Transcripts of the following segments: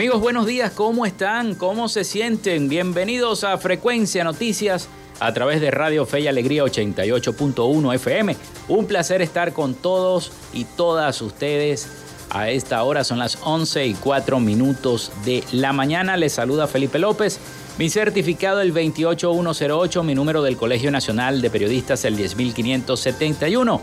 Amigos, buenos días, ¿cómo están? ¿Cómo se sienten? Bienvenidos a Frecuencia Noticias a través de Radio Fe y Alegría 88.1 FM. Un placer estar con todos y todas ustedes. A esta hora son las 11 y 4 minutos de la mañana. Les saluda Felipe López. Mi certificado el 28108, mi número del Colegio Nacional de Periodistas el 10571.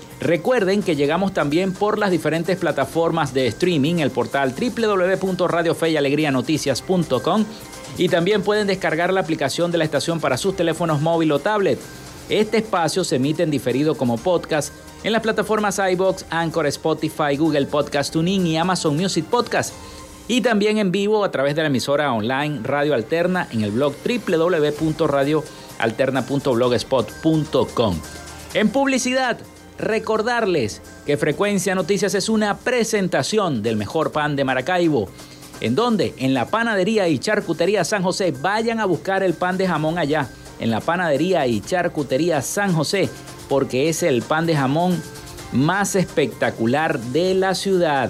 Recuerden que llegamos también por las diferentes plataformas de streaming, el portal www.radiofeyalegrianoticias.com y también pueden descargar la aplicación de la estación para sus teléfonos móvil o tablet. Este espacio se emite en diferido como podcast en las plataformas iBox, Anchor, Spotify, Google Podcast Tuning y Amazon Music Podcast. Y también en vivo a través de la emisora online Radio Alterna en el blog www.radioalterna.blogspot.com. En publicidad, Recordarles que Frecuencia Noticias es una presentación del mejor pan de Maracaibo. ¿En dónde? En la panadería y charcutería San José. Vayan a buscar el pan de jamón allá, en la panadería y charcutería San José, porque es el pan de jamón más espectacular de la ciudad.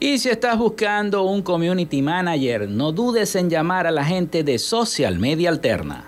Y si estás buscando un community manager, no dudes en llamar a la gente de Social Media Alterna.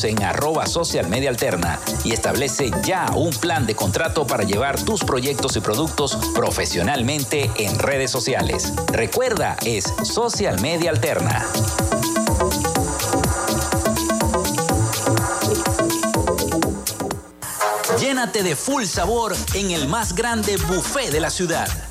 En arroba social media alterna y establece ya un plan de contrato para llevar tus proyectos y productos profesionalmente en redes sociales. Recuerda, es Social Media Alterna. Llénate de full sabor en el más grande buffet de la ciudad.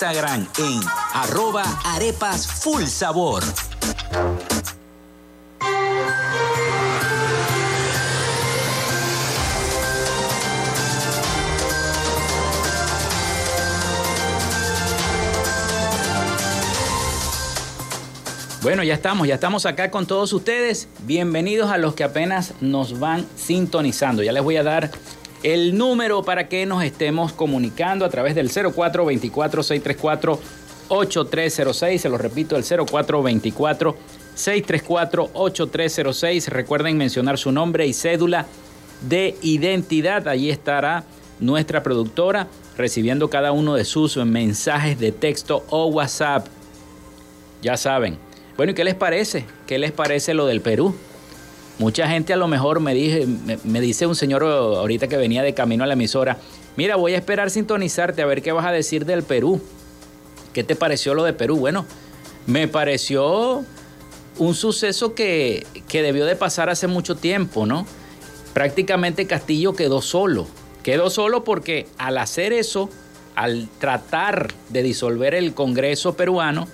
en arroba arepas full sabor. Bueno, ya estamos, ya estamos acá con todos ustedes. Bienvenidos a los que apenas nos van sintonizando. Ya les voy a dar el número para que nos estemos comunicando a través del 0424-634-8306. Se lo repito, el 0424-634-8306. Recuerden mencionar su nombre y cédula de identidad. Allí estará nuestra productora recibiendo cada uno de sus mensajes de texto o WhatsApp. Ya saben. Bueno, ¿y qué les parece? ¿Qué les parece lo del Perú? Mucha gente a lo mejor me, me, dice un señor ahorita que venía de camino a la emisora, mira, voy a esperar sintonizarte a ver qué vas a decir del Perú. ¿Qué te pareció lo de Perú? Bueno, me pareció un suceso que, que debió de pasar hace mucho tiempo, ¿no? Prácticamente Castillo quedó solo. Quedó solo porque al hacer eso, al tratar de disolver el Congreso peruano,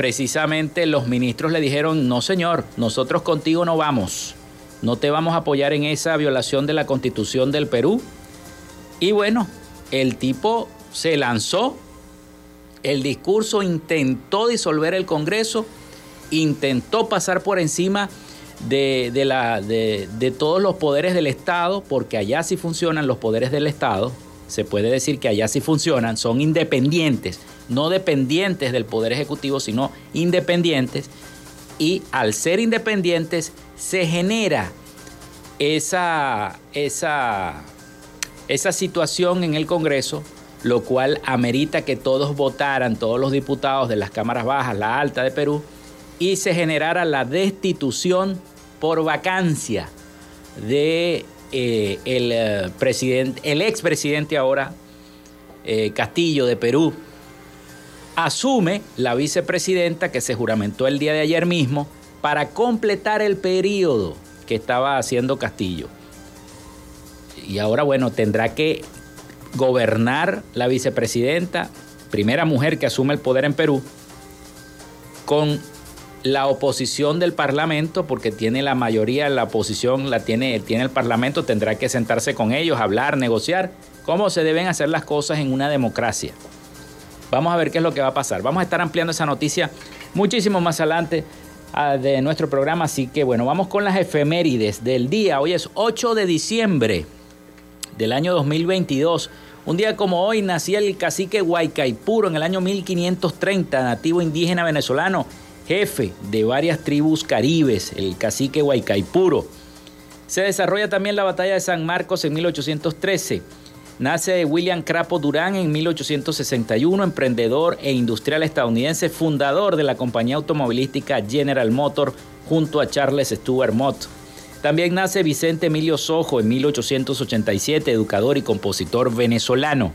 precisamente los ministros le dijeron, no señor, nosotros contigo no vamos, no te vamos a apoyar en esa violación de la constitución del Perú. Y bueno, el tipo se lanzó, el discurso intentó disolver el Congreso, intentó pasar por encima de, de todos los poderes del Estado, porque allá sí funcionan los poderes del Estado, se puede decir que allá sí funcionan, son independientes, no dependientes del Poder Ejecutivo, sino independientes. Y al ser independientes se genera esa, esa, esa situación en el Congreso, lo cual amerita que todos votaran, todos los diputados de las cámaras bajas, la alta de Perú, y se generara la destitución por vacancia de eh, el eh, el expresidente ahora eh, Castillo de Perú, asume la vicepresidenta que se juramentó el día de ayer mismo para completar el periodo que estaba haciendo Castillo. Y ahora, bueno, tendrá que gobernar la vicepresidenta, primera mujer que asume el poder en Perú, con la oposición del Parlamento, porque tiene la mayoría, la oposición la tiene, tiene el Parlamento, tendrá que sentarse con ellos, hablar, negociar, cómo se deben hacer las cosas en una democracia. Vamos a ver qué es lo que va a pasar. Vamos a estar ampliando esa noticia muchísimo más adelante ah, de nuestro programa, así que bueno, vamos con las efemérides del día. Hoy es 8 de diciembre del año 2022. Un día como hoy nacía el cacique Huaycaipuro en el año 1530, nativo indígena venezolano jefe de varias tribus caribes, el cacique Huaycaipuro. Se desarrolla también la batalla de San Marcos en 1813. Nace William Crapo Durán en 1861, emprendedor e industrial estadounidense, fundador de la compañía automovilística General Motor junto a Charles Stuart Mott. También nace Vicente Emilio Sojo en 1887, educador y compositor venezolano.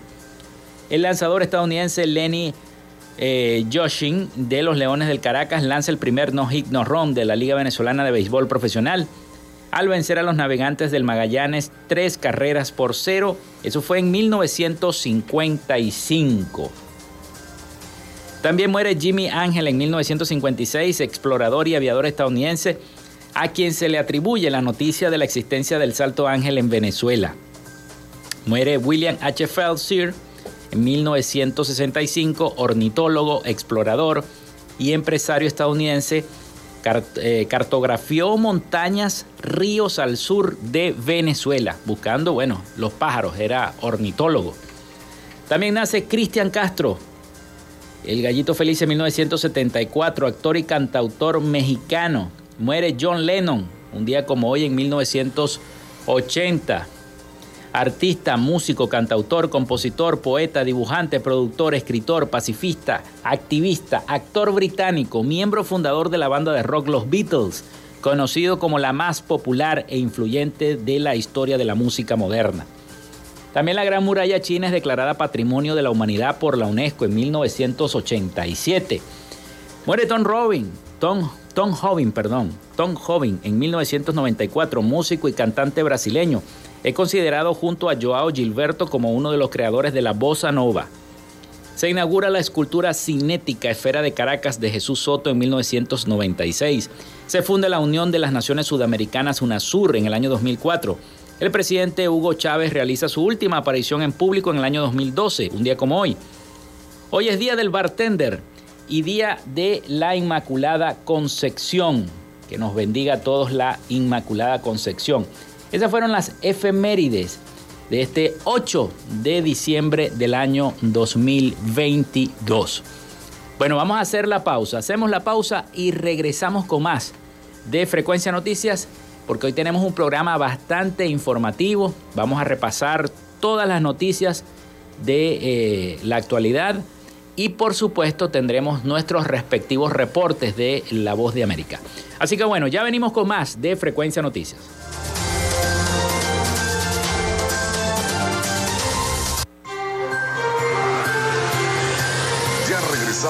El lanzador estadounidense Lenny eh, de los Leones del Caracas lanza el primer no-hit no-run de la Liga Venezolana de Béisbol Profesional al vencer a los navegantes del Magallanes tres carreras por cero. Eso fue en 1955. También muere Jimmy Ángel en 1956, explorador y aviador estadounidense, a quien se le atribuye la noticia de la existencia del Salto Ángel en Venezuela. Muere William H. Felsier, en 1965, ornitólogo, explorador y empresario estadounidense, eh, cartografió montañas, ríos al sur de Venezuela, buscando, bueno, los pájaros, era ornitólogo. También nace Cristian Castro, el gallito feliz en 1974, actor y cantautor mexicano. Muere John Lennon, un día como hoy en 1980 artista, músico, cantautor, compositor, poeta, dibujante, productor, escritor, pacifista, activista, actor británico, miembro fundador de la banda de rock Los Beatles, conocido como la más popular e influyente de la historia de la música moderna. También la Gran Muralla China es declarada Patrimonio de la Humanidad por la UNESCO en 1987. Muere Tom Robin, Tom, Tom Jobin, perdón, Tom Jobin en 1994, músico y cantante brasileño es considerado junto a Joao Gilberto como uno de los creadores de la bossa nova. Se inaugura la escultura cinética Esfera de Caracas de Jesús Soto en 1996. Se funda la Unión de las Naciones Sudamericanas UNASUR en el año 2004. El presidente Hugo Chávez realiza su última aparición en público en el año 2012, un día como hoy. Hoy es día del bartender y día de la Inmaculada Concepción. Que nos bendiga a todos la Inmaculada Concepción. Esas fueron las efemérides de este 8 de diciembre del año 2022. Bueno, vamos a hacer la pausa. Hacemos la pausa y regresamos con más de Frecuencia Noticias porque hoy tenemos un programa bastante informativo. Vamos a repasar todas las noticias de eh, la actualidad y por supuesto tendremos nuestros respectivos reportes de La Voz de América. Así que bueno, ya venimos con más de Frecuencia Noticias.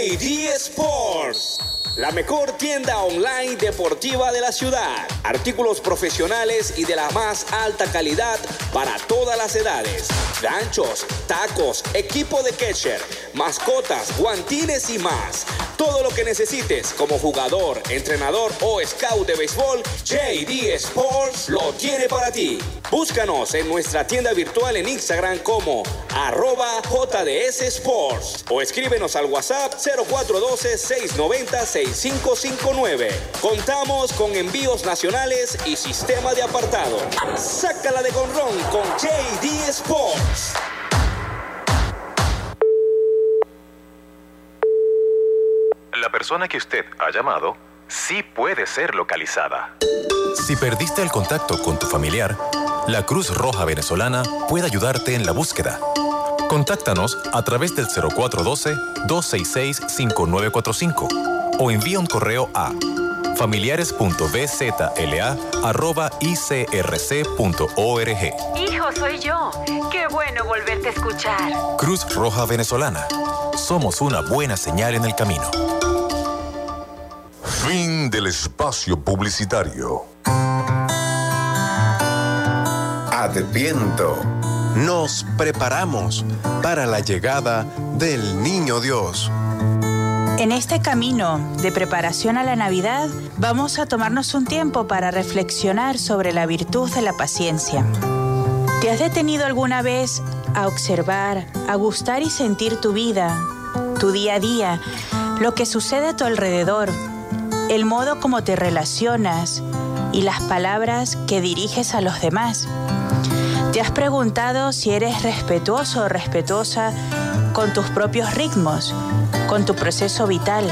JD Sports. La mejor tienda online deportiva de la ciudad. Artículos profesionales y de la más alta calidad para todas las edades. Ganchos, tacos, equipo de catcher, mascotas, guantines y más. Todo lo que necesites como jugador, entrenador o scout de béisbol, JD Sports lo tiene para ti. Búscanos en nuestra tienda virtual en Instagram como arroba JDS Sports o escríbenos al WhatsApp 0412-690-6559. Contamos con envíos nacionales y sistema de apartado. Sácala de Gonrón con JD Sports. Persona que usted ha llamado sí puede ser localizada. Si perdiste el contacto con tu familiar, la Cruz Roja Venezolana puede ayudarte en la búsqueda. Contáctanos a través del 0412-266-5945 o envía un correo a familiares.bzla.icrc.org. Hijo, soy yo. Qué bueno volverte a escuchar. Cruz Roja Venezolana. Somos una buena señal en el camino. Fin del espacio publicitario. Adviento. Nos preparamos para la llegada del Niño Dios. En este camino de preparación a la Navidad, vamos a tomarnos un tiempo para reflexionar sobre la virtud de la paciencia. ¿Te has detenido alguna vez a observar, a gustar y sentir tu vida, tu día a día, lo que sucede a tu alrededor, el modo como te relacionas y las palabras que diriges a los demás? ¿Te has preguntado si eres respetuoso o respetuosa con tus propios ritmos, con tu proceso vital?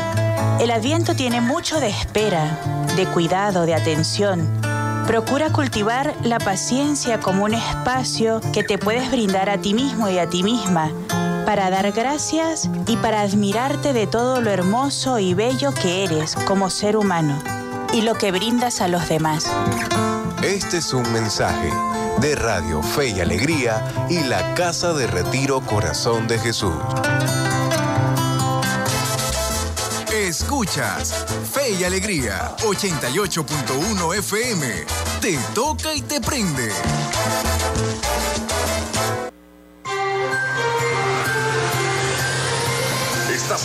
El adviento tiene mucho de espera, de cuidado, de atención. Procura cultivar la paciencia como un espacio que te puedes brindar a ti mismo y a ti misma para dar gracias y para admirarte de todo lo hermoso y bello que eres como ser humano y lo que brindas a los demás. Este es un mensaje de Radio Fe y Alegría y la Casa de Retiro Corazón de Jesús. Escuchas Fe y Alegría 88.1 FM. Te toca y te prende.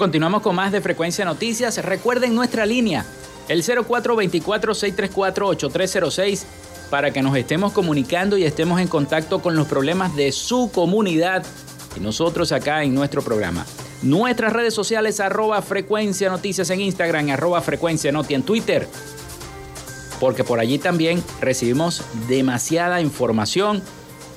Continuamos con más de Frecuencia Noticias. Recuerden nuestra línea, el 0424-634-8306, para que nos estemos comunicando y estemos en contacto con los problemas de su comunidad y nosotros acá en nuestro programa. Nuestras redes sociales, arroba Frecuencia Noticias en Instagram, arroba Frecuencia Noti en Twitter, porque por allí también recibimos demasiada información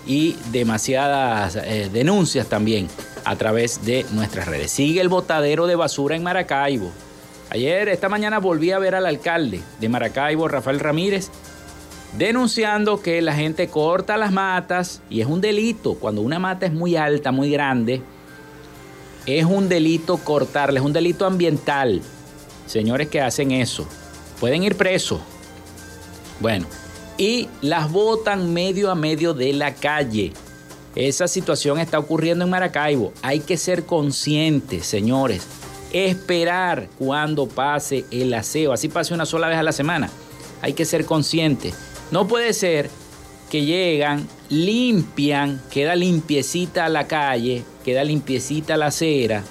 y demasiadas eh, denuncias también a través de nuestras redes. Sigue el botadero de basura en Maracaibo. Ayer, esta mañana, volví a ver al alcalde de Maracaibo, Rafael Ramírez, denunciando que la gente corta las matas y es un delito. Cuando una mata es muy alta, muy grande, es un delito cortarla, es un delito ambiental. Señores que hacen eso, pueden ir presos. Bueno, y las botan medio a medio de la calle. Esa situación está ocurriendo en Maracaibo. Hay que ser conscientes, señores. Esperar cuando pase el aseo. Así pase una sola vez a la semana. Hay que ser conscientes. No puede ser que llegan, limpian, queda limpiecita la calle, queda limpiecita la acera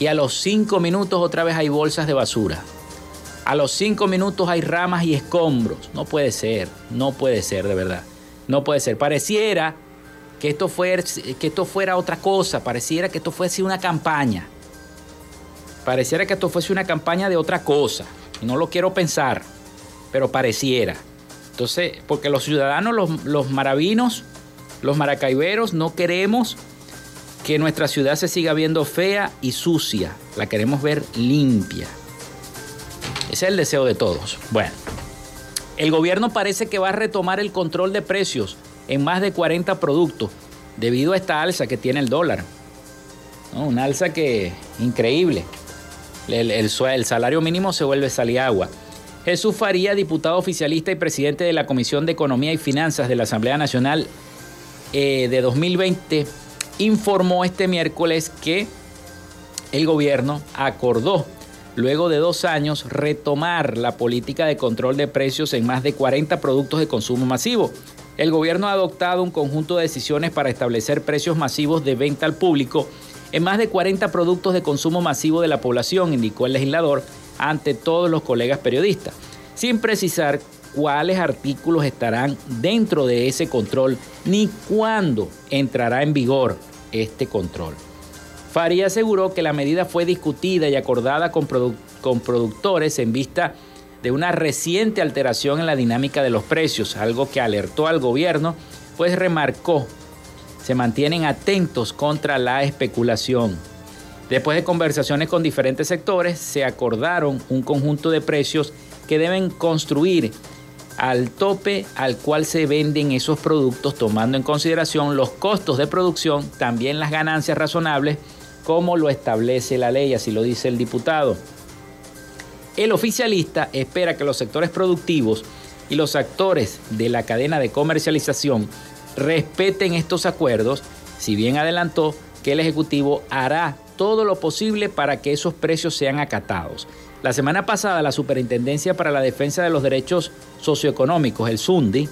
y a los cinco minutos otra vez hay bolsas de basura. A los cinco minutos hay ramas y escombros. No puede ser, no puede ser de verdad. No puede ser. Pareciera que esto, fuera, que esto fuera otra cosa, pareciera que esto fuese una campaña. Pareciera que esto fuese una campaña de otra cosa. Y no lo quiero pensar, pero pareciera. Entonces, porque los ciudadanos, los, los maravinos, los maracaiberos, no queremos que nuestra ciudad se siga viendo fea y sucia. La queremos ver limpia. Ese es el deseo de todos. Bueno, el gobierno parece que va a retomar el control de precios en más de 40 productos debido a esta alza que tiene el dólar. Una alza que increíble. El, el, salario mínimo se vuelve agua. Jesús Faría, diputado oficialista y presidente de la Comisión de Economía y Finanzas de la Asamblea Nacional eh, de 2020, informó este miércoles que el gobierno acordó, luego de dos años, retomar la política de control de precios en más de 40 productos de consumo masivo el gobierno ha adoptado un conjunto de decisiones para establecer precios masivos de venta al público en más de 40 productos de consumo masivo de la población, indicó el legislador ante todos los colegas periodistas, sin precisar cuáles artículos estarán dentro de ese control ni cuándo entrará en vigor este control. Faría aseguró que la medida fue discutida y acordada con, con productores en vista de una reciente alteración en la dinámica de los precios, algo que alertó al gobierno, pues remarcó, se mantienen atentos contra la especulación. Después de conversaciones con diferentes sectores, se acordaron un conjunto de precios que deben construir al tope al cual se venden esos productos, tomando en consideración los costos de producción, también las ganancias razonables, como lo establece la ley, así lo dice el diputado. El oficialista espera que los sectores productivos y los actores de la cadena de comercialización respeten estos acuerdos, si bien adelantó que el Ejecutivo hará todo lo posible para que esos precios sean acatados. La semana pasada, la Superintendencia para la Defensa de los Derechos Socioeconómicos, el SUNDI,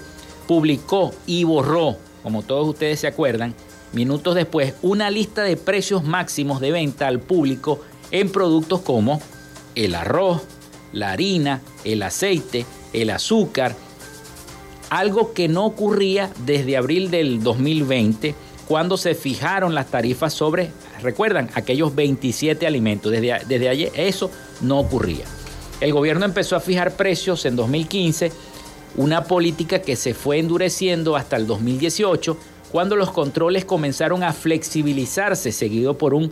publicó y borró, como todos ustedes se acuerdan, minutos después, una lista de precios máximos de venta al público en productos como el arroz, la harina, el aceite, el azúcar, algo que no ocurría desde abril del 2020, cuando se fijaron las tarifas sobre, recuerdan, aquellos 27 alimentos. Desde, desde ayer eso no ocurría. El gobierno empezó a fijar precios en 2015, una política que se fue endureciendo hasta el 2018, cuando los controles comenzaron a flexibilizarse, seguido por un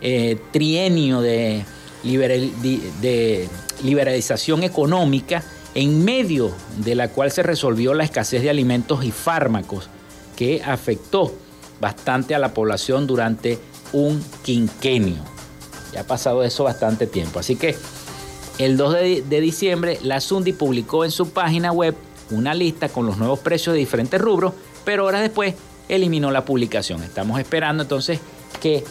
eh, trienio de, de liberalización económica en medio de la cual se resolvió la escasez de alimentos y fármacos que afectó bastante a la población durante un quinquenio. Ya ha pasado eso bastante tiempo. Así que el 2 de, diciembre la Sundi publicó en su página web una lista con los nuevos precios de diferentes rubros, pero horas después eliminó la publicación. Estamos esperando entonces que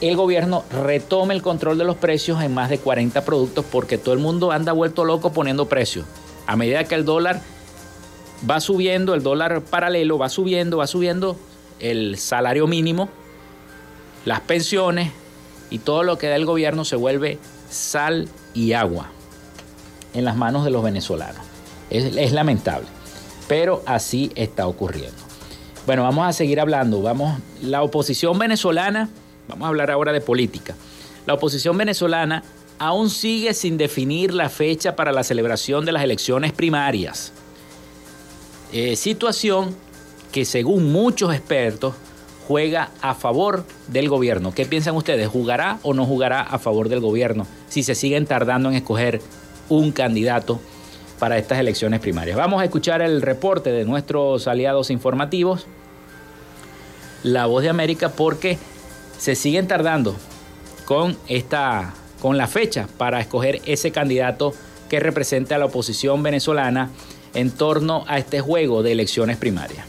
el gobierno retome el control de los precios en más de 40 productos porque todo el mundo anda vuelto loco poniendo precios. A medida que el dólar va subiendo, el dólar paralelo va subiendo, va subiendo el salario mínimo, las pensiones y todo lo que da el gobierno se vuelve sal y agua en las manos de los venezolanos. Es, es lamentable, pero así está ocurriendo. Bueno, vamos a seguir hablando. Vamos, la oposición venezolana Vamos a hablar ahora de política. La oposición venezolana aún sigue sin definir la fecha para la celebración de las elecciones primarias. Eh, situación que según muchos expertos juega a favor del gobierno. ¿Qué piensan ustedes? ¿Jugará o no jugará a favor del gobierno si se siguen tardando en escoger un candidato para estas elecciones primarias? Vamos a escuchar el reporte de nuestros aliados informativos, La Voz de América, porque se siguen tardando con, esta, con la fecha para escoger ese candidato que represente a la oposición venezolana en torno a este juego de elecciones primarias.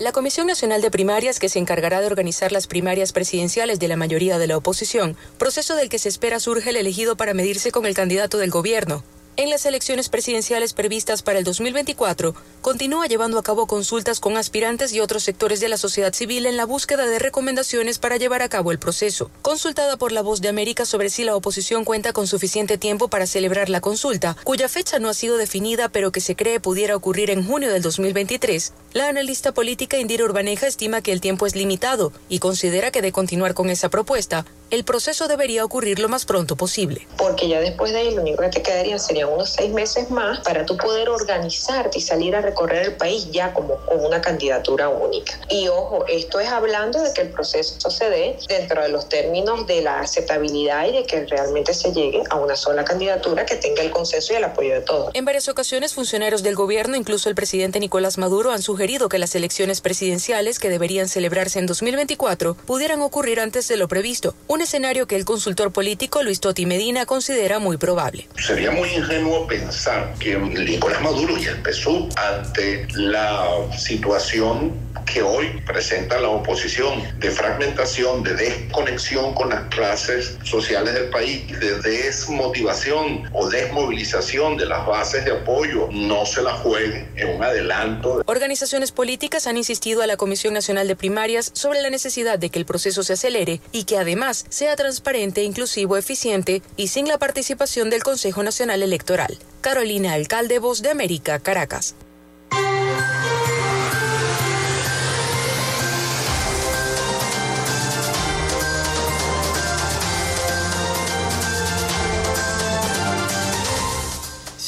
La Comisión Nacional de Primarias, que se encargará de organizar las primarias presidenciales de la mayoría de la oposición, proceso del que se espera surge el elegido para medirse con el candidato del gobierno, en las elecciones presidenciales previstas para el 2024, continúa llevando a cabo consultas con aspirantes y otros sectores de la sociedad civil en la búsqueda de recomendaciones para llevar a cabo el proceso. Consultada por La Voz de América sobre si la oposición cuenta con suficiente tiempo para celebrar la consulta, cuya fecha no ha sido definida pero que se cree pudiera ocurrir en junio del 2023, la analista política Indira Urbaneja estima que el tiempo es limitado y considera que de continuar con esa propuesta, el proceso debería ocurrir lo más pronto posible. Porque ya después de ahí lo único que te quedaría sería unos seis meses más para tú poder organizarte y salir a recorrer el país ya como con una candidatura única. Y ojo, esto es hablando de que el proceso se dé dentro de los términos de la aceptabilidad y de que realmente se llegue a una sola candidatura que tenga el consenso y el apoyo de todos. En varias ocasiones, funcionarios del gobierno, incluso el presidente Nicolás Maduro, han sugerido que las elecciones presidenciales que deberían celebrarse en 2024 pudieran ocurrir antes de lo previsto, un escenario que el consultor político Luis Toti Medina considera muy probable. Sería muy ingenuo pensar que Nicolás Maduro ya empezó ante la situación que hoy presenta la oposición de fragmentación, de desconexión con las clases sociales del país, de desmotivación o desmovilización de las bases de apoyo, no se la jueguen en un adelanto. Organizaciones políticas han insistido a la Comisión Nacional de Primarias sobre la necesidad de que el proceso se acelere y que además sea transparente, inclusivo, eficiente y sin la participación del Consejo Nacional Electoral. Carolina Alcalde, Voz de América, Caracas.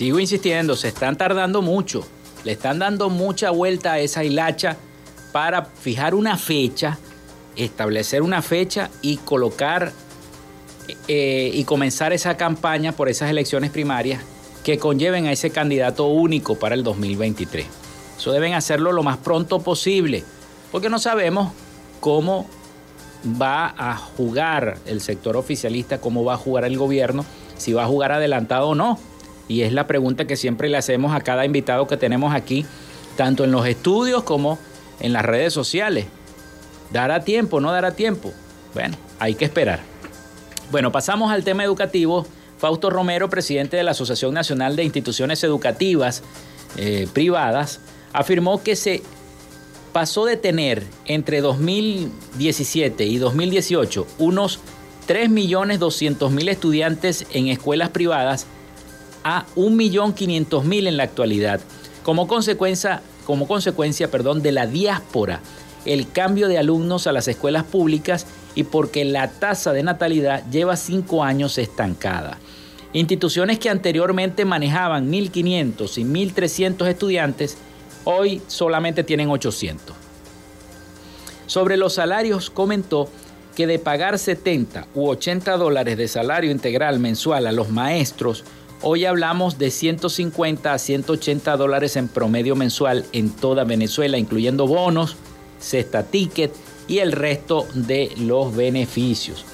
Sigo insistiendo, se están tardando mucho. Le están dando mucha vuelta a esa hilacha para fijar una fecha, establecer una fecha y colocar eh, y comenzar esa campaña por esas elecciones primarias que conlleven a ese candidato único para el 2023. Eso deben hacerlo lo más pronto posible, porque no sabemos cómo va a jugar el sector oficialista, cómo va a jugar el gobierno, si va a jugar adelantado o no. Y es la pregunta que siempre le hacemos a cada invitado que tenemos aquí, tanto en los estudios como en las redes sociales. ¿Dará tiempo? ¿No dará tiempo? Bueno, hay que esperar. Bueno, pasamos al tema educativo. Fausto Romero, presidente de la Asociación Nacional de Instituciones Educativas eh, Privadas, afirmó que se pasó de tener entre 2017 y 2018 unos 3.200.000 estudiantes en escuelas privadas a 1.500.000 en la actualidad, como consecuencia, como consecuencia perdón, de la diáspora, el cambio de alumnos a las escuelas públicas y porque la tasa de natalidad lleva cinco años estancada. Instituciones que anteriormente manejaban 1.500 y 1.300 estudiantes, hoy solamente tienen 800. Sobre los salarios comentó que de pagar 70 u 80 dólares de salario integral mensual a los maestros, hoy hablamos de 150 a 180 dólares en promedio mensual en toda Venezuela, incluyendo bonos, cesta ticket y el resto de los beneficios.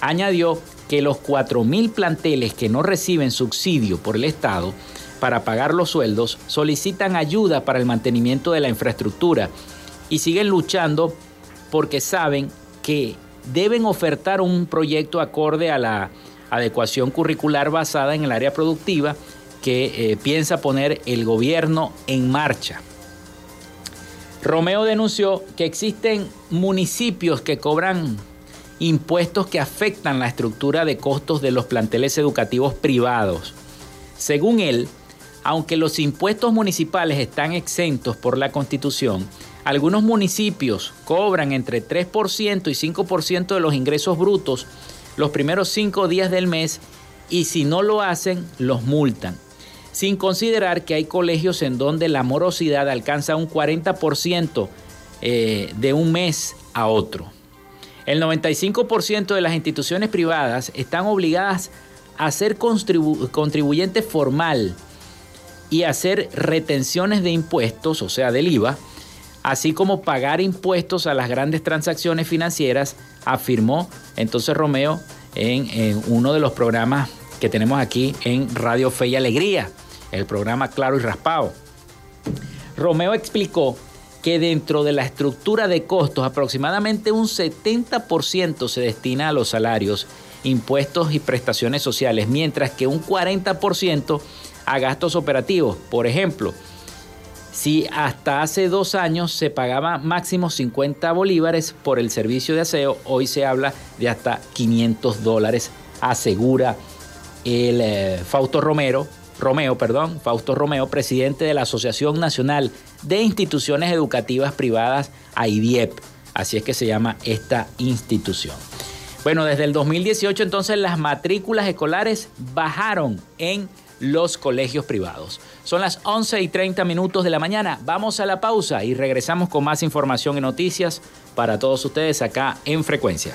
Añadió que los 4.000 planteles que no reciben subsidio por el Estado para pagar los sueldos solicitan ayuda para el mantenimiento de la infraestructura y siguen luchando porque saben que deben ofertar un proyecto acorde a la adecuación curricular basada en el área productiva que eh, piensa poner el gobierno en marcha. Romeo denunció que existen municipios que cobran impuestos que afectan la estructura de costos de los planteles educativos privados. Según él, aunque los impuestos municipales están exentos por la Constitución, algunos municipios cobran entre 3% y 5% de los ingresos brutos los primeros cinco días del mes y si no lo hacen, los multan. Sin considerar que hay colegios en donde la morosidad alcanza un 40% eh, de un mes a otro. El 95% de las instituciones privadas están obligadas a ser contribuyente formal y hacer retenciones de impuestos, o sea, del IVA, así como pagar impuestos a las grandes transacciones financieras, afirmó entonces Romeo en, uno de los programas que tenemos aquí en Radio Fe y Alegría, el programa Claro y Raspado. Romeo explicó que dentro de la estructura de costos aproximadamente un 70% se destina a los salarios, impuestos y prestaciones sociales, mientras que un 40% a gastos operativos. Por ejemplo, si hasta hace dos años se pagaba máximo 50 bolívares por el servicio de aseo, hoy se habla de hasta 500 dólares, asegura el eh, Fausto Romero, Romeo, perdón, Fausto Romeo, presidente de la Asociación Nacional de Instituciones Educativas Privadas, AIDIEP. Así es que se llama esta institución. Bueno, desde el 2018 entonces las matrículas escolares bajaron en los colegios privados. Son las 11 y 30 minutos de la mañana. Vamos a la pausa y regresamos con más información y noticias para todos ustedes acá en Frecuencia.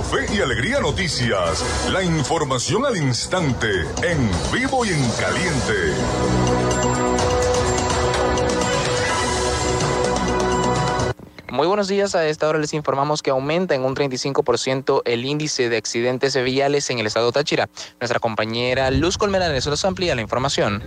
Fe y Alegría Noticias. La información al instante, en vivo y en caliente. Muy buenos días. A esta hora les informamos que aumenta en un 35% el índice de accidentes viales en el estado Táchira. Nuestra compañera Luz Colmenares nos amplía la información.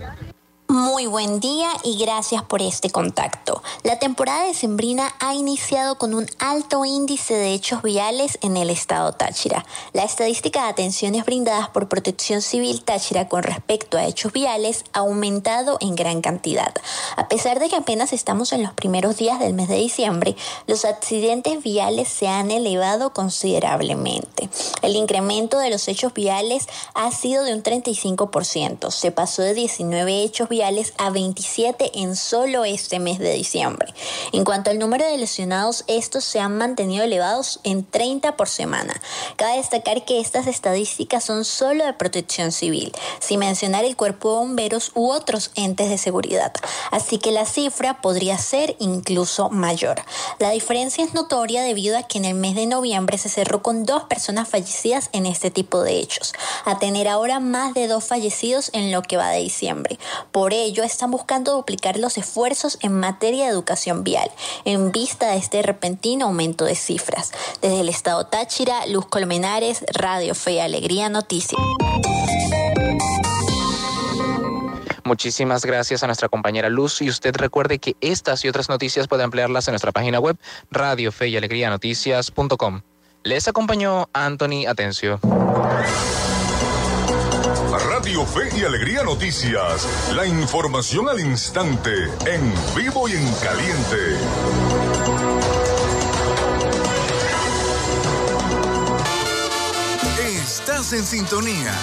Muy buen día y gracias por este contacto. La temporada de Sembrina ha iniciado con un alto índice de hechos viales en el estado Táchira. La estadística de atenciones brindadas por Protección Civil Táchira con respecto a hechos viales ha aumentado en gran cantidad. A pesar de que apenas estamos en los primeros días del mes de diciembre, los accidentes viales se han elevado considerablemente. El incremento de los hechos viales ha sido de un 35%. Se pasó de 19 hechos viales a 27 en solo este mes de diciembre. En cuanto al número de lesionados, estos se han mantenido elevados en 30 por semana. Cabe destacar que estas estadísticas son solo de protección civil, sin mencionar el cuerpo de bomberos u otros entes de seguridad. Así que la cifra podría ser incluso mayor. La diferencia es notoria debido a que en el mes de noviembre se cerró con dos personas fallecidas en este tipo de hechos, a tener ahora más de dos fallecidos en lo que va de diciembre. Por Por ello, están buscando duplicar los esfuerzos en materia de educación vial, en vista de este repentino aumento de cifras. Desde el estado Táchira, Luz Colmenares, Radio Fe y Alegría Noticias. Muchísimas gracias a nuestra compañera Luz y usted recuerde que estas y otras noticias puede ampliarlas en nuestra página web radio fe y alegría noticias.com. Les acompañó Anthony Atencio. Fe y Alegría Noticias. La información al instante, en vivo y en caliente. Estás en sintonía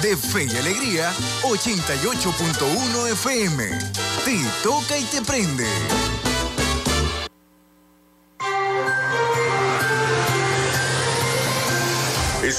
de Fe y Alegría 88.1 FM. Te toca y te prende.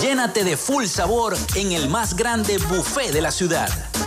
Llénate de full sabor en el más grande buffet de la ciudad.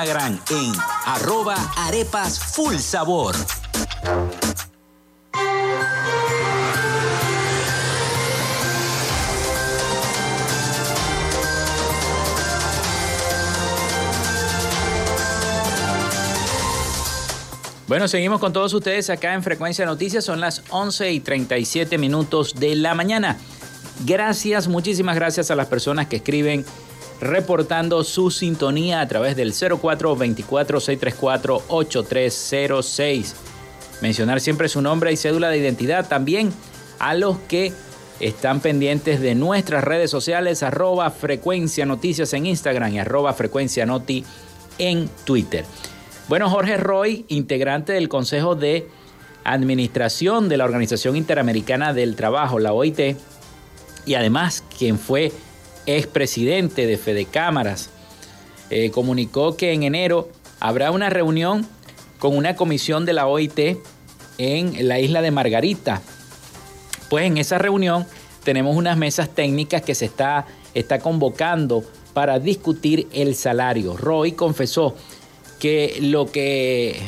en arroba arepas full sabor. Bueno, seguimos con todos ustedes acá en Frecuencia Noticias. Son las 11 y 37 minutos de la mañana. Gracias, muchísimas gracias a las personas que escriben reportando su sintonía a través del 0424-634-8306. Mencionar siempre su nombre y cédula de identidad. También a los que están pendientes de nuestras redes sociales, arroba frecuencia noticias en Instagram y arroba frecuencia noti en Twitter. Bueno, Jorge Roy, integrante del Consejo de Administración de la Organización Interamericana del Trabajo, la OIT, y además quien fue expresidente de Fede Cámaras, eh, comunicó que en enero habrá una reunión con una comisión de la OIT en la isla de Margarita. Pues en esa reunión tenemos unas mesas técnicas que se está, está convocando para discutir el salario. Roy confesó que lo que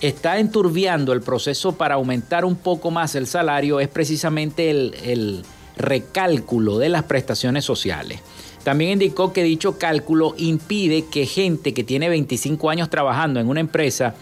está enturbiando el proceso para aumentar un poco más el salario es precisamente el, recálculo de las prestaciones sociales. También indicó que dicho cálculo impide que gente que tiene 25 años trabajando en una empresa,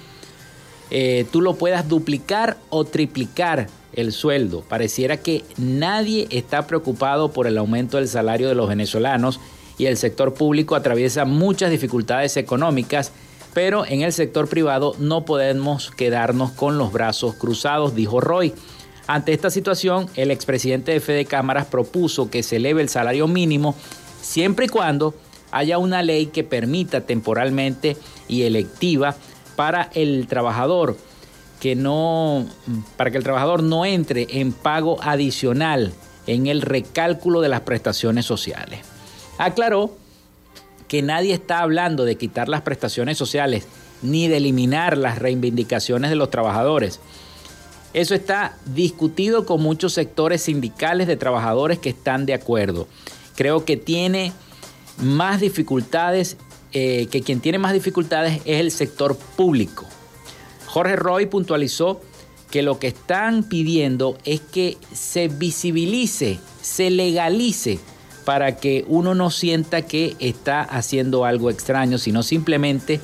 eh, tú lo puedas duplicar o triplicar el sueldo. Pareciera que nadie está preocupado por el aumento del salario de los venezolanos y el sector público atraviesa muchas dificultades económicas pero en el sector privado no podemos quedarnos con los brazos cruzados, dijo Roy. Ante esta situación, el expresidente de Fede Cámaras propuso que se eleve el salario mínimo siempre y cuando haya una ley que permita temporalmente y electiva para el trabajador que no para que el trabajador no entre en pago adicional en el recálculo de las prestaciones sociales. Aclaró que nadie está hablando de quitar las prestaciones sociales ni de eliminar las reivindicaciones de los trabajadores. Eso está discutido con muchos sectores sindicales de trabajadores que están de acuerdo. Creo que tiene más dificultades, eh, que quien tiene más dificultades es el sector público. Jorge Roy puntualizó que lo que están pidiendo es que se visibilice, se legalice para que uno no sienta que está haciendo algo extraño, sino simplemente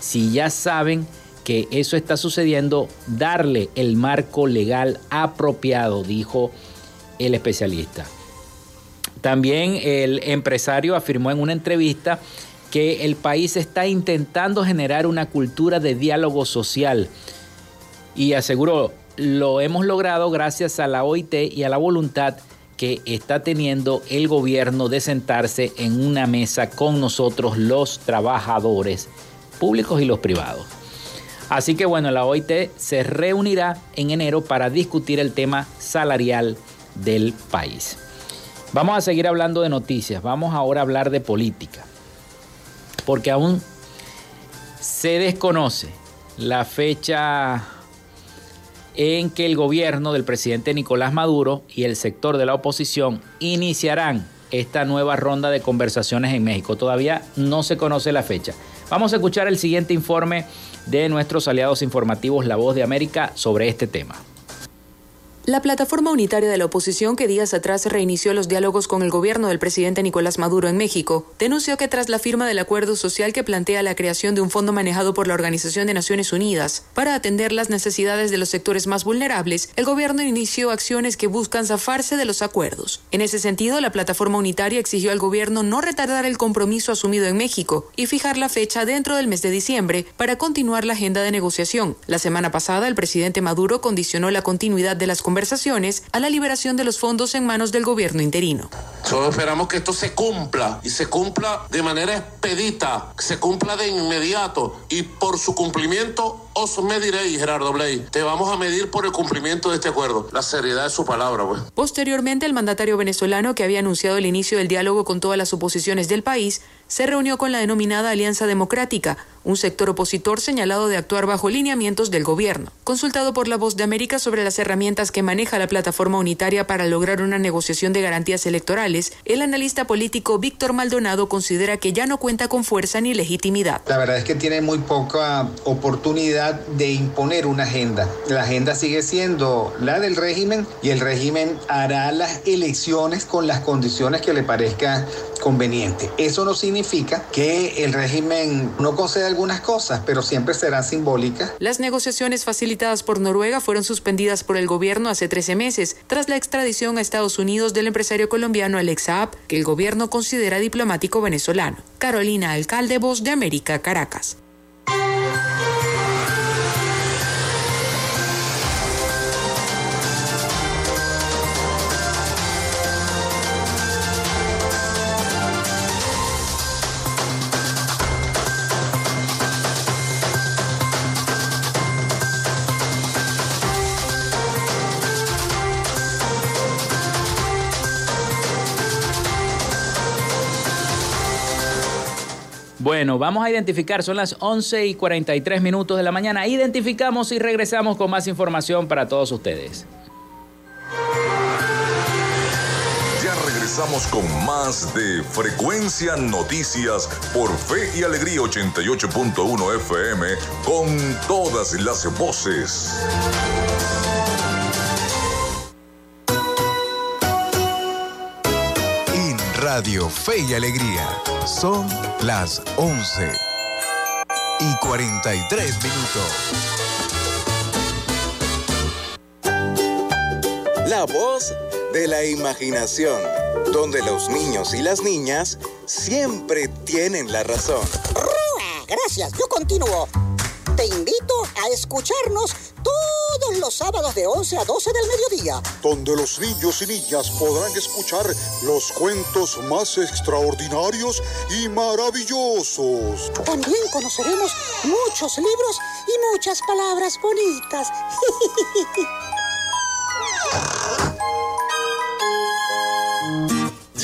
si ya saben que eso está sucediendo, darle el marco legal apropiado, dijo el especialista. También el empresario afirmó en una entrevista que el país está intentando generar una cultura de diálogo social y aseguró, lo hemos logrado gracias a la OIT y a la voluntad que está teniendo el gobierno de sentarse en una mesa con nosotros los trabajadores públicos y los privados. Así que bueno, la OIT se reunirá en enero para discutir el tema salarial del país. Vamos a seguir hablando de noticias, vamos ahora a hablar de política, porque aún se desconoce la fecha en que el gobierno del presidente Nicolás Maduro y el sector de la oposición iniciarán esta nueva ronda de conversaciones en México. Todavía no se conoce la fecha. Vamos a escuchar el siguiente informe de nuestros aliados informativos La Voz de América sobre este tema. La plataforma unitaria de la oposición que días atrás reinició los diálogos con el gobierno del presidente Nicolás Maduro en México, denunció que tras la firma del acuerdo social que plantea la creación de un fondo manejado por la Organización de Naciones Unidas para atender las necesidades de los sectores más vulnerables, el gobierno inició acciones que buscan zafarse de los acuerdos. En ese sentido, la plataforma unitaria exigió al gobierno no retardar el compromiso asumido en México y fijar la fecha dentro del mes de diciembre para continuar la agenda de negociación. La semana pasada, el presidente Maduro condicionó la continuidad de las conversaciones a la liberación de los fondos en manos del gobierno interino. Solo esperamos que esto se cumpla y se cumpla de manera expedita, se cumpla de inmediato y por su cumplimiento os mediréis, Gerardo Blay. Te vamos a medir por el cumplimiento de este acuerdo. La seriedad de su palabra, pues. Posteriormente, el mandatario venezolano, que había anunciado el inicio del diálogo con todas las oposiciones del país, se reunió con la denominada Alianza Democrática, un sector opositor señalado de actuar bajo lineamientos del gobierno. Consultado por La Voz de América sobre las herramientas que maneja la plataforma unitaria para lograr una negociación de garantías electorales, el analista político Víctor Maldonado considera que ya no cuenta con fuerza ni legitimidad. La verdad es que tiene muy poca oportunidad de imponer una agenda. La agenda sigue siendo la del régimen y el régimen hará las elecciones con las condiciones que le parezca conveniente. Eso no significa que el régimen no concede algunas cosas, pero siempre serán simbólicas. Las negociaciones facilitadas por Noruega fueron suspendidas por el gobierno hace 13 meses, tras la extradición a Estados Unidos del empresario colombiano Alex Saab, que el gobierno considera diplomático venezolano. Carolina Alcalde, Voz de América, Caracas. Bueno, vamos a identificar, son las 11 y 43 minutos de la mañana. Identificamos y regresamos con más información para todos ustedes. Ya regresamos con más de Frecuencia Noticias por Fe y Alegría 88.1 FM con todas las voces. Radio Fe y Alegría son las 11 y 43 minutos. La voz de la imaginación, donde los niños y las niñas siempre tienen la razón. Gracias, yo continúo. Te invito a escucharnos todos los sábados de 11 a 12 del mediodía. Donde los niños y niñas podrán escuchar los cuentos más extraordinarios y maravillosos. También conoceremos muchos libros y muchas palabras bonitas.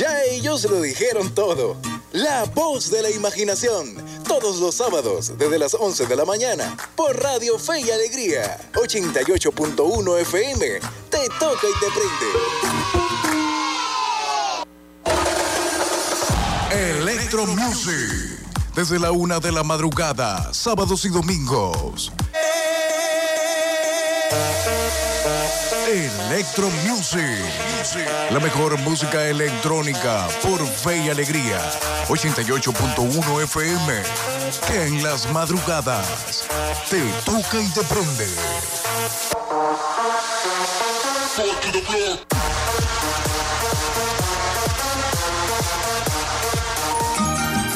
Ya ellos lo dijeron todo. La voz de la imaginación. Todos los sábados, desde las 11 de la mañana, por Radio Fe y Alegría. 88.1 FM. Te toca y te prende. Electro Music. Desde la una de la madrugada, sábados y domingos. Electro Music. La mejor música electrónica por fe y alegría. 88.1 FM. En las madrugadas te toca y te prende.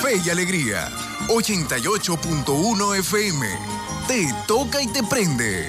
Fe y alegría. 88.1 FM. Te toca y te prende.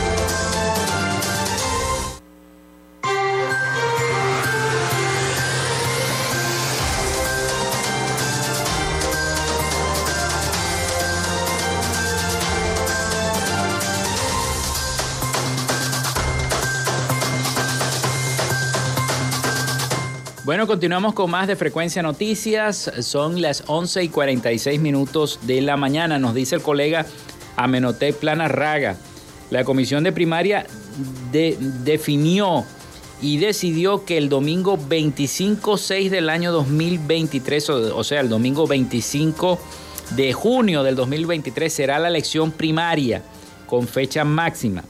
Bueno, continuamos con más de Frecuencia Noticias. Son las 11 y 46 minutos de la mañana. Nos dice el colega Amenotec Plana Raga. La comisión de primaria de- definió y decidió que el domingo 25-6 del año 2023, o, o sea, el domingo 25 de junio del 2023, será la elección primaria con fecha máxima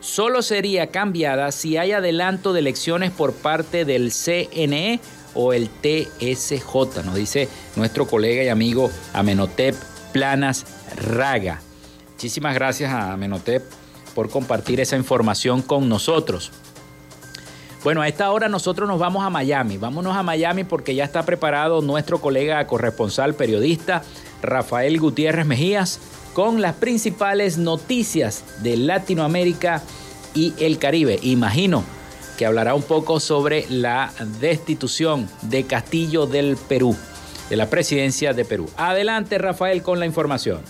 solo sería cambiada si hay adelanto de elecciones por parte del CNE o el TSJ, nos dice nuestro colega y amigo Amenotep Planas Raga. Muchísimas gracias a Amenotep por compartir esa información con nosotros. Bueno, a esta hora nosotros nos vamos a Miami. Vámonos a Miami porque ya está preparado nuestro colega corresponsal periodista Rafael Gutiérrez Mejías con las principales noticias de Latinoamérica y el Caribe. Imagino que hablará un poco sobre la destitución de Castillo del Perú, de la presidencia de Perú. Adelante Rafael con la información.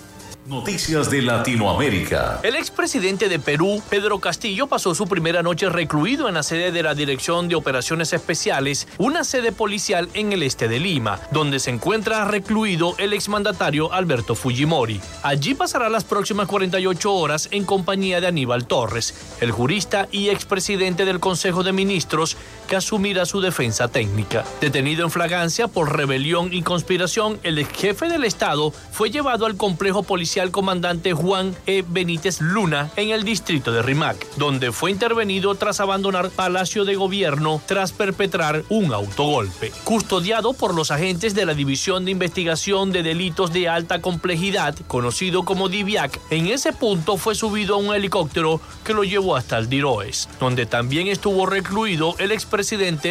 Noticias de Latinoamérica. El expresidente de Perú, Pedro Castillo, pasó su primera noche recluido en la sede de la Dirección de Operaciones Especiales, una sede policial en el este de Lima, donde se encuentra recluido el exmandatario Alberto Fujimori. Allí pasará las próximas 48 horas en compañía de Aníbal Torres, el jurista y expresidente del Consejo de Ministros, que asumirá su defensa técnica. Detenido en flagancia por rebelión y conspiración, el jefe del Estado fue llevado al complejo policial al comandante Juan E. Benítez Luna en el distrito de Rimac, donde fue intervenido tras abandonar Palacio de Gobierno tras perpetrar un autogolpe. Custodiado por los agentes de la División de Investigación de Delitos de Alta Complejidad, conocido como DIVIAC, en ese punto fue subido a un helicóptero que lo llevó hasta el Diroes, donde también estuvo recluido el expresidente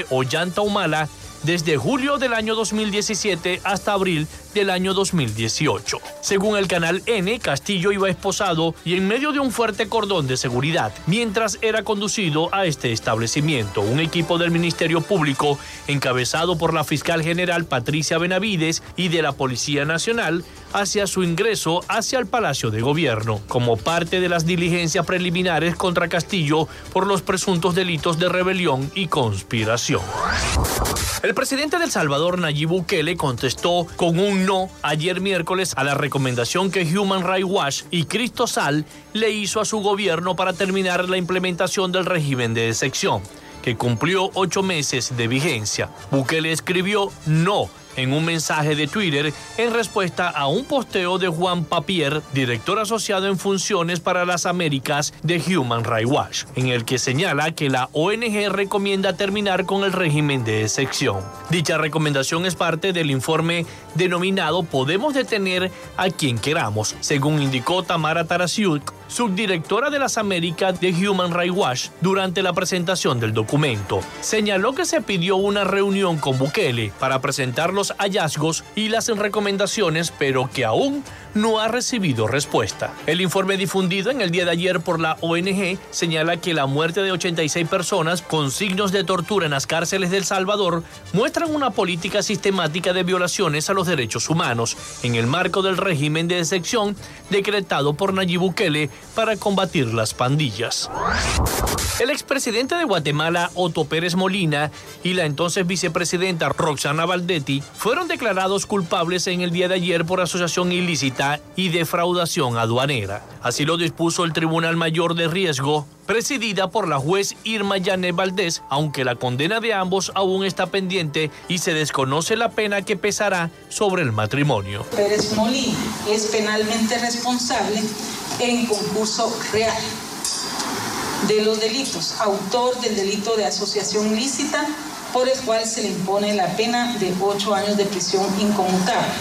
Ollanta Humala desde julio del año 2017 hasta abril del año 2018. Según el canal N, Castillo iba esposado y en medio de un fuerte cordón de seguridad mientras era conducido a este establecimiento. Un equipo del Ministerio Público, encabezado por la fiscal general Patricia Benavides y de la Policía Nacional, hacia su ingreso hacia el Palacio de Gobierno, como parte de las diligencias preliminares contra Castillo por los presuntos delitos de rebelión y conspiración. El presidente del Salvador, Nayib Bukele, contestó con un no ayer miércoles a la recomendación que Human Rights Watch y Cristo Sal le hizo a su gobierno para terminar la implementación del régimen de excepción, que cumplió ocho meses de vigencia. Bukele escribió no en un mensaje de Twitter en respuesta a un posteo de Juan Papier, director asociado en funciones para las Américas de Human Rights Watch, en el que señala que la ONG recomienda terminar con el régimen de excepción. Dicha recomendación es parte del informe denominado Podemos detener a quien queramos, según indicó Tamara Tarasiuk, subdirectora de las Américas de Human Rights Watch, durante la presentación del documento. Señaló que se pidió una reunión con Bukele para presentar los hallazgos y las recomendaciones, pero que aún no ha recibido respuesta. El informe difundido en el día de ayer por la ONG señala que la muerte de 86 personas con signos de tortura en las cárceles del Salvador muestran una política sistemática de violaciones a los derechos humanos en el marco del régimen de excepción decretado por Nayib Bukele para combatir las pandillas. El expresidente de Guatemala, Otto Pérez Molina, y la entonces vicepresidenta Roxana Valdetti fueron declarados culpables en el día de ayer por asociación ilícita y defraudación aduanera. Así lo dispuso el Tribunal Mayor de Riesgo, presidida por la juez Irma Yané Valdés, aunque la condena de ambos aún está pendiente y se desconoce la pena que pesará sobre el matrimonio. Pérez Molina es penalmente responsable en concurso real de los delitos, autor del delito de asociación ilícita, por el cual se le impone la pena de ocho años de prisión inconmutable.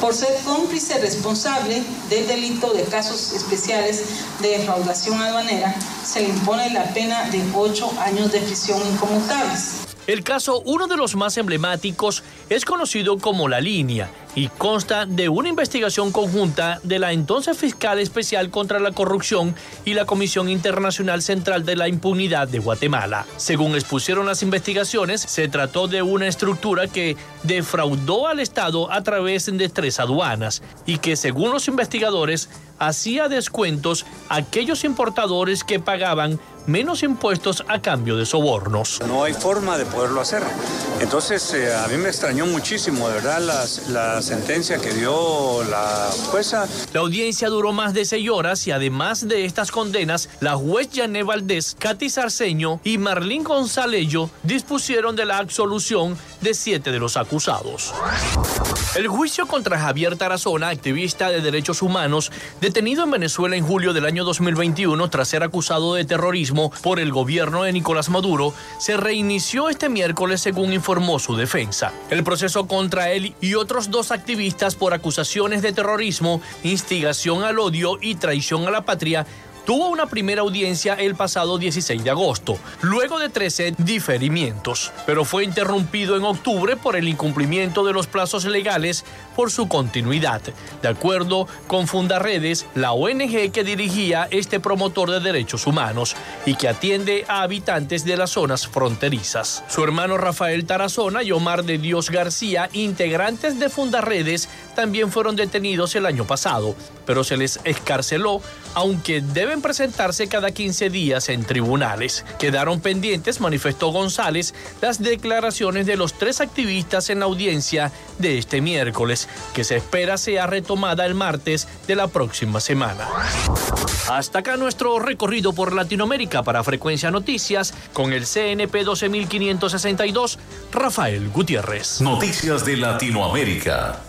Por ser cómplice responsable del delito de casos especiales de defraudación aduanera, se le impone la pena de ocho años de prisión inconmutables. El caso, uno de los más emblemáticos, es conocido como La Línea y consta de una investigación conjunta de la entonces fiscal especial contra la corrupción y la Comisión Internacional Central de la Impunidad de Guatemala. Según expusieron las investigaciones, se trató de una estructura que defraudó al Estado a través de tres aduanas y que, según los investigadores, hacía descuentos a aquellos importadores que pagaban menos impuestos a cambio de sobornos. No hay forma de poderlo hacer. Entonces, eh, a mí me extrañó muchísimo, de verdad, la sentencia que dio la jueza. La audiencia duró más de seis horas y además de estas condenas, la juez Jané Valdés, Katy Sarceño y Marlín González dispusieron de la absolución de siete de los acusados. El juicio contra Javier Tarazona, activista de derechos humanos, detenido en Venezuela en julio del año 2021 tras ser acusado de terrorismo por el gobierno de Nicolás Maduro, se reinició este miércoles según informó su defensa. El proceso contra él y otros dos activistas por acusaciones de terrorismo, instigación al odio y traición a la patria tuvo una primera audiencia el pasado 16 de agosto, luego de 13 diferimientos, pero fue interrumpido en octubre por el incumplimiento de los plazos legales por su continuidad, de acuerdo con Fundaredes, la ONG que dirigía este promotor de derechos humanos y que atiende a habitantes de las zonas fronterizas. Su hermano Rafael Tarazona y Omar de Dios García, integrantes de Fundaredes, también fueron detenidos el año pasado, pero se les escarceló, aunque deben presentarse cada 15 días en tribunales. Quedaron pendientes, manifestó González, las declaraciones de los tres activistas en la audiencia de este miércoles, que se espera sea retomada el martes de la próxima semana. Hasta acá nuestro recorrido por Latinoamérica para Frecuencia Noticias con el CNP 12562, Rafael Gutiérrez. Noticias de Latinoamérica.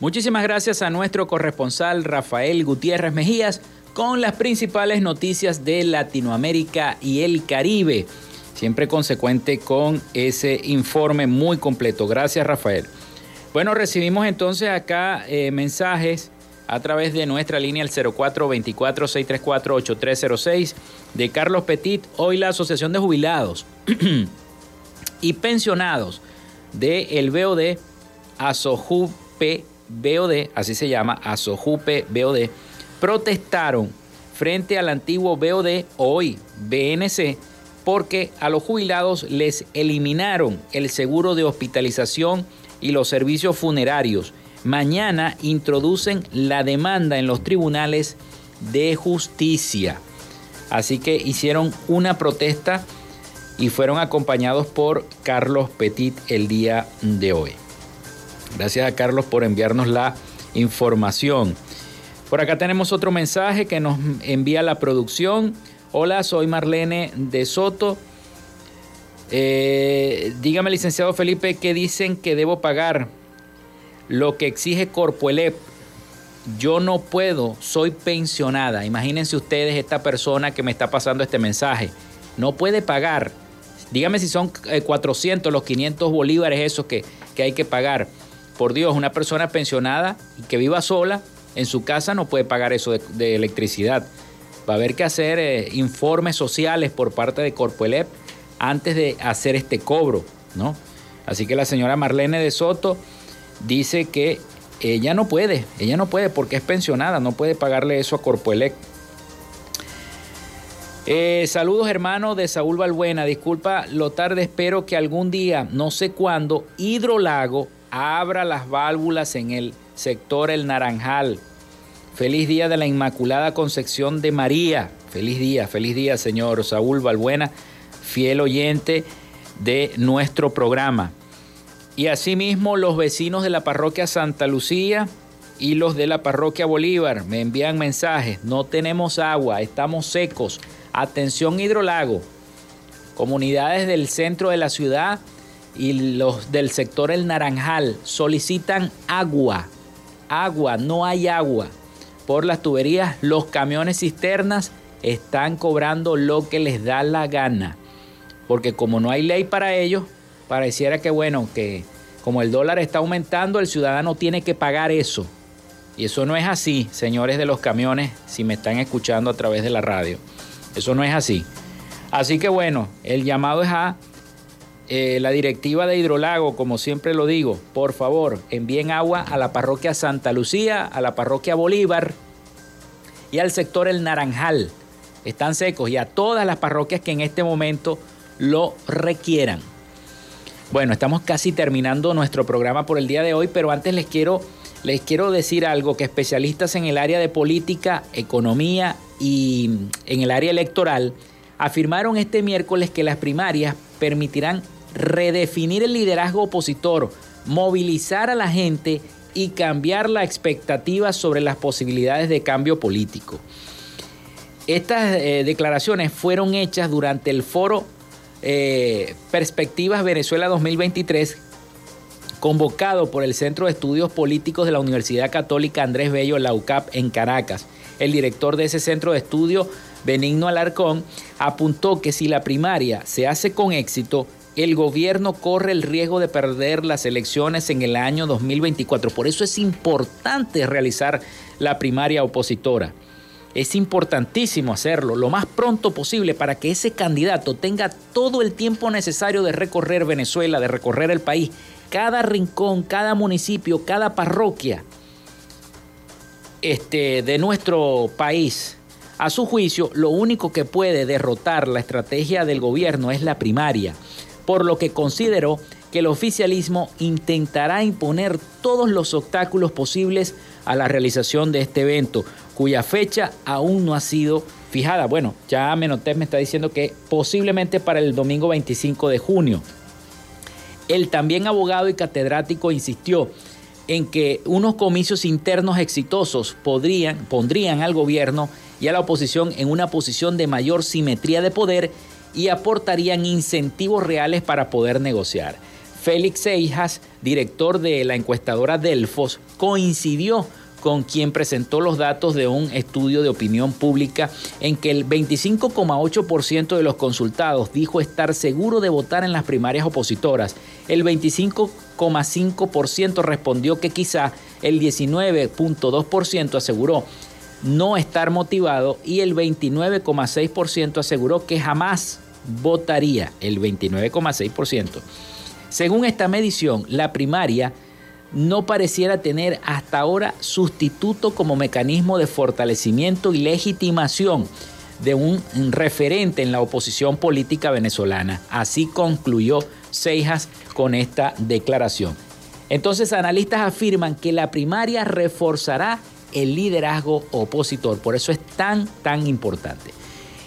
Muchísimas gracias a nuestro corresponsal Rafael Gutiérrez Mejías con las principales noticias de Latinoamérica y el Caribe. Siempre consecuente con ese informe muy completo. Gracias Rafael. Bueno, recibimos entonces acá eh, mensajes a través de nuestra línea el 0424-634-8306 de Carlos Petit. Hoy la Asociación de Jubilados y Pensionados de BOD Asojupe BOD, así se llama, Asojupe BOD, protestaron frente al antiguo BOD, hoy BNC, porque a los jubilados les eliminaron el seguro de hospitalización y los servicios funerarios. Mañana introducen la demanda en los tribunales de justicia. Así que hicieron una protesta y fueron acompañados por Carlos Petit el día de hoy. Gracias a Carlos por enviarnos la información. Por acá tenemos otro mensaje que nos envía la producción. Hola, soy Marlene de Soto. Eh, dígame, licenciado Felipe, ¿qué dicen que debo pagar? Lo que exige Corpoelep. Yo no puedo, soy pensionada. Imagínense ustedes esta persona que me está pasando este mensaje. No puede pagar. Dígame si son 400, eh, los 500 bolívares esos que, que hay que pagar por Dios, una persona pensionada y que viva sola en su casa no puede pagar eso de, electricidad. Va a haber que hacer eh, informes sociales por parte de Corpoelep antes de hacer este cobro, ¿no? Así que la señora Marlene de Soto dice que ella no puede, ella no puede porque es pensionada, no puede pagarle eso a Corpoelec. Eh, saludos hermano de Saúl Balbuena, disculpa lo tarde, espero que algún día, no sé cuándo, Hidrolago abra las válvulas en el sector El Naranjal. Feliz día de la Inmaculada Concepción de María. Feliz día, feliz día, señor Saúl Balbuena, fiel oyente de nuestro programa. Y asimismo los vecinos de la parroquia Santa Lucía y los de la parroquia Bolívar me envían mensajes. No tenemos agua, estamos secos. Atención hidrolago. Comunidades del centro de la ciudad y los del sector El Naranjal solicitan agua. Agua, no hay agua. Por las tuberías, los camiones cisternas están cobrando lo que les da la gana. Porque como no hay ley para ellos, pareciera que bueno, que como el dólar está aumentando, el ciudadano tiene que pagar eso. Y eso no es así, señores de los camiones, si me están escuchando a través de la radio. Eso no es así. Así que bueno, el llamado es a eh, la directiva de Hidrolago, como siempre lo digo, por favor, envíen agua a la parroquia Santa Lucía, a la parroquia Bolívar y al sector El Naranjal. Están secos y a todas las parroquias que en este momento lo requieran. Bueno, estamos casi terminando nuestro programa por el día de hoy, pero antes les quiero, les quiero decir algo que especialistas en el área de política, economía y en el área electoral afirmaron este miércoles que las primarias permitirán redefinir el liderazgo opositor, movilizar a la gente y cambiar la expectativa sobre las posibilidades de cambio político. Estas eh, declaraciones fueron hechas durante el foro eh, Perspectivas Venezuela 2023 convocado por el Centro de Estudios Políticos de la Universidad Católica Andrés Bello, la UCAP, en Caracas, el director de ese centro de estudio, Benigno Alarcón, apuntó que si la primaria se hace con éxito, el gobierno corre el riesgo de perder las elecciones en el año 2024. Por eso es importante realizar la primaria opositora. Es importantísimo hacerlo lo más pronto posible para que ese candidato tenga todo el tiempo necesario de recorrer Venezuela, de recorrer el país, cada rincón, cada municipio, cada parroquia este, de nuestro país. A su juicio, lo único que puede derrotar la estrategia del gobierno es la primaria por lo que consideró que el oficialismo intentará imponer todos los obstáculos posibles a la realización de este evento, cuya fecha aún no ha sido fijada. Bueno, ya Menotes me está diciendo que posiblemente para el domingo 25 de junio. El también abogado y catedrático insistió en que unos comicios internos exitosos podrían, pondrían al gobierno y a la oposición en una posición de mayor simetría de poder y aportarían incentivos reales para poder negociar. Félix Seijas, director de la encuestadora Delfos, coincidió con quien presentó los datos de un estudio de opinión pública en que el 25,8% de los consultados dijo estar seguro de votar en las primarias opositoras, el 25,5% respondió que quizá, el 19,2% aseguró no estar motivado y el 29,6% aseguró que jamás votaría el 29,6%. Según esta medición, la primaria no pareciera tener hasta ahora sustituto como mecanismo de fortalecimiento y legitimación de un referente en la oposición política venezolana. Así concluyó Seijas con esta declaración. Entonces, analistas afirman que la primaria reforzará el liderazgo opositor. Por eso es tan, tan importante.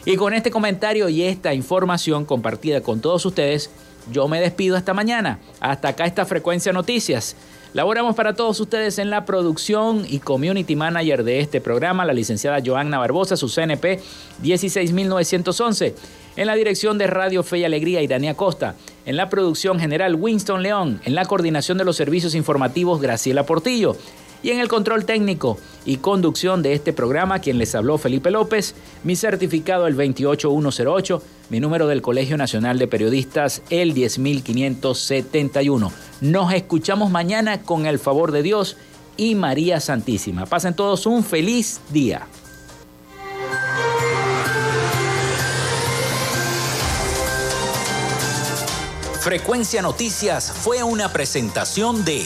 Y con este comentario y esta información compartida con todos ustedes, yo me despido esta mañana. Hasta acá esta frecuencia noticias. Laboramos para todos ustedes en la producción y community manager de este programa, la licenciada Joanna Barbosa, su CNP 16911. En la dirección de Radio Fe y Alegría, Irania Costa. En la producción general, Winston León. En la coordinación de los servicios informativos, Graciela Portillo. Y en el control técnico y conducción de este programa, quien les habló Felipe López, mi certificado el 28108, mi número del Colegio Nacional de Periodistas el 10571. Nos escuchamos mañana con el favor de Dios y María Santísima. Pasen todos un feliz día. Frecuencia Noticias fue una presentación de...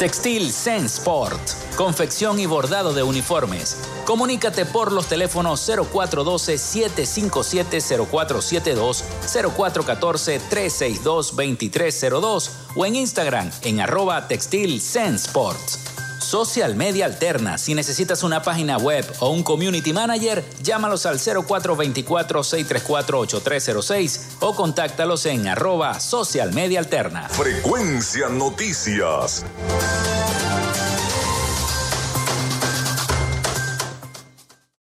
Textil Sensport. Confección y bordado de uniformes. Comunícate por los teléfonos 0412-757-0472, 0414-362-2302 o en Instagram en arroba textil Social Media Alterna. Si necesitas una página web o un community manager, llámalos al 0424-634-8306 o contáctalos en arroba Social Media Alterna. Frecuencia Noticias.